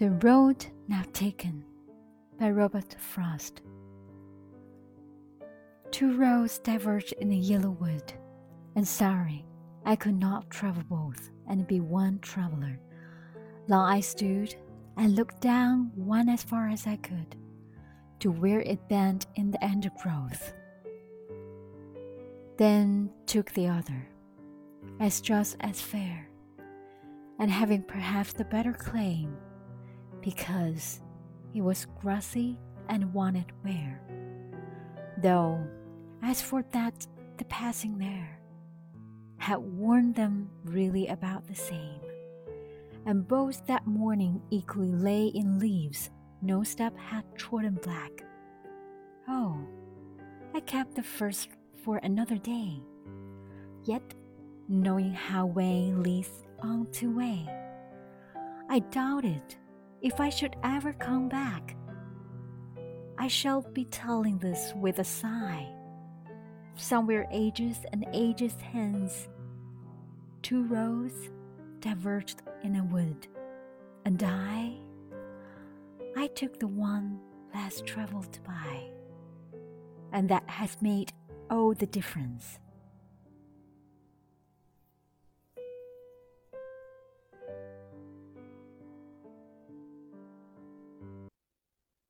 The Road Not Taken by Robert Frost. Two roads diverged in the yellow wood, and sorry I could not travel both and be one traveler. Long I stood and looked down one as far as I could, to where it bent in the undergrowth. Then took the other, as just as fair, and having perhaps the better claim because he was grassy and wanted wear. Though, as for that, the passing there had worn them really about the same, and both that morning equally lay in leaves no step had trodden black. Oh, I kept the first for another day, yet knowing how way leads on to way, I doubted if I should ever come back. I shall be telling this with a sigh. Somewhere ages and ages hence, two roads diverged in a wood, and I, I took the one less traveled by, and that has made all the difference.